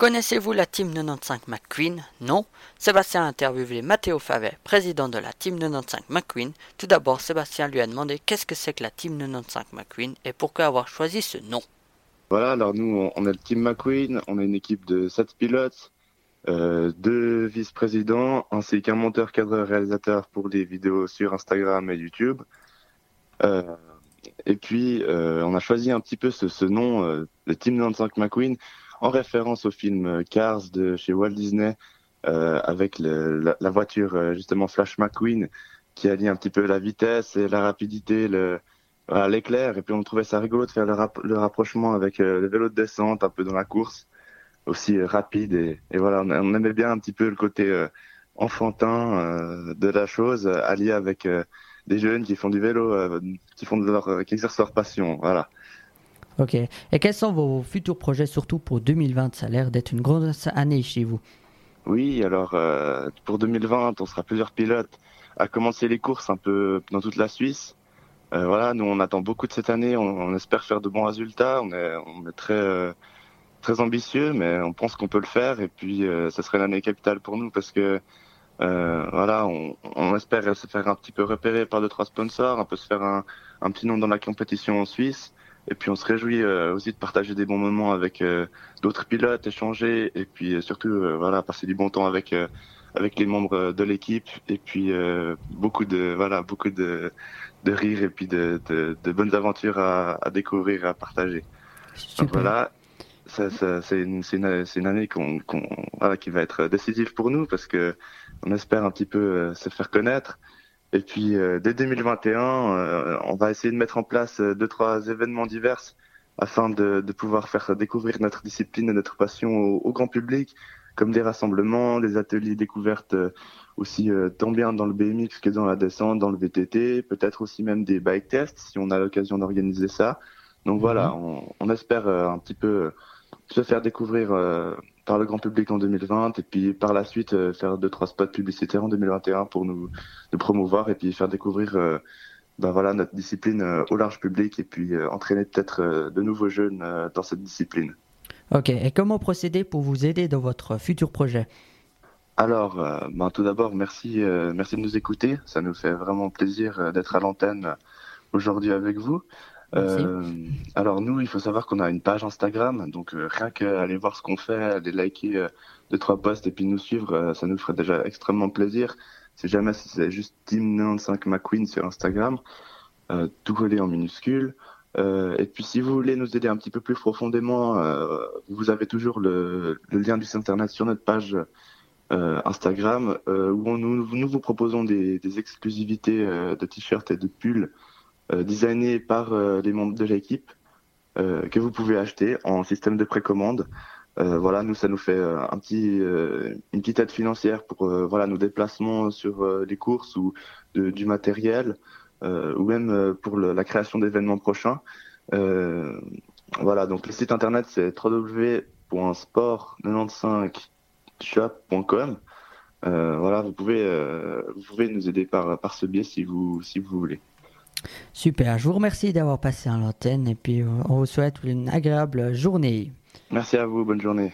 Connaissez-vous la Team 95 McQueen? Non Sébastien a interviewé Matteo Favet, président de la Team 95 McQueen. Tout d'abord, Sébastien lui a demandé qu'est-ce que c'est que la Team 95 McQueen et pourquoi avoir choisi ce nom? Voilà, alors nous, on est le Team McQueen, on est une équipe de 7 pilotes, euh, deux vice-présidents, ainsi qu'un monteur, cadreur, réalisateur pour des vidéos sur Instagram et YouTube. Euh, et puis, euh, on a choisi un petit peu ce, nom, euh, le Team 95 McQueen, en référence au film Cars de chez Walt Disney, euh, avec le, la, la, voiture euh, justement Flash McQueen qui allie un petit peu la vitesse et la rapidité, l'éclair. Et puis on trouvait ça rigolo de faire le, rap rapprochement avec euh, le vélo de descente, un peu dans la course, aussi euh, rapide. Et, et, voilà, on, aimait bien un petit peu le côté enfantin de la chose, allié avec des jeunes qui font du vélo, qui font de leur, qui exercent leur passion. Voilà. Ok. Et quels sont vos futurs projets, surtout pour 2020 Ça a l'air d'être une grosse année chez vous. Oui, alors euh, pour 2020, on sera plusieurs pilotes à commencer les courses un peu dans toute la Suisse. Euh, voilà, nous on attend beaucoup de cette année, on, on espère faire de bons résultats, on est, on très euh, très ambitieux, mais on pense qu'on peut le faire et puis ce serait l'année capitale pour nous parce que voilà, on, on, espère se faire un petit peu repérer par deux trois sponsors, un peu se faire un petit nom dans la compétition en Suisse. Et puis on se réjouit euh, aussi de partager des bons moments avec euh, d'autres pilotes, échanger et puis euh, surtout voilà passer du bon temps avec avec les membres de l'équipe et puis beaucoup de voilà beaucoup de de rire et puis de, de, de bonnes aventures à, à, découvrir à partager. Donc voilà, ça, ça, c'est une, une, une, année qu'on, qu'on, voilà, qui va être décisive pour nous parce que on espère un petit peu se faire connaître. Et puis euh, dès 2021, euh, on va essayer de mettre en place euh, deux trois événements divers afin de, de, pouvoir faire découvrir notre discipline et notre passion au, au, grand public, comme des rassemblements, des ateliers découvertes aussi tant bien dans le BMX que dans la descente, dans le VTT, peut-être aussi même des bike tests si on a l'occasion d'organiser ça. Donc mmh. voilà, on, on espère un petit peu se faire découvrir par le grand public en 2020 et puis par la suite euh, faire deux trois spots publicitaires en 2021 pour nous, nous promouvoir et puis faire découvrir euh, ben voilà notre discipline euh, au large public et puis euh, entraîner peut-être euh, de nouveaux jeunes euh, dans cette discipline. Ok, et comment procéder pour vous aider dans votre futur projet? Alors, ben, tout d'abord, merci, merci de nous écouter. Ça nous fait vraiment plaisir d'être à l'antenne aujourd'hui avec vous. Euh, alors nous, il faut savoir qu'on a une page Instagram, donc euh, rien qu'aller voir ce qu'on fait, aller liker euh, deux trois posts et puis nous suivre, euh, ça nous ferait déjà extrêmement plaisir. Si jamais c'est juste Team95 McQueen sur Instagram, euh, tout collé en minuscule. et puis si vous voulez nous aider un petit peu plus profondément, vous avez toujours le, lien du site internet sur notre page Instagram, où nous, vous proposons des, exclusivités de t-shirts et de pulls designé par euh, les membres de l'équipe euh, que vous pouvez acheter en système de précommande. voilà, nous ça nous fait un petit une petite aide financière pour voilà nos déplacements sur les courses ou du matériel ou même pour la création d'événements prochains. voilà, donc le site internet c'est www.sport95shop.com. Euh, voilà, vous pouvez, euh, vous pouvez nous aider par, par ce biais si vous, si vous voulez. Super, je vous remercie d'avoir passé à l'antenne et puis on vous souhaite une agréable journée. Merci à vous, bonne journée.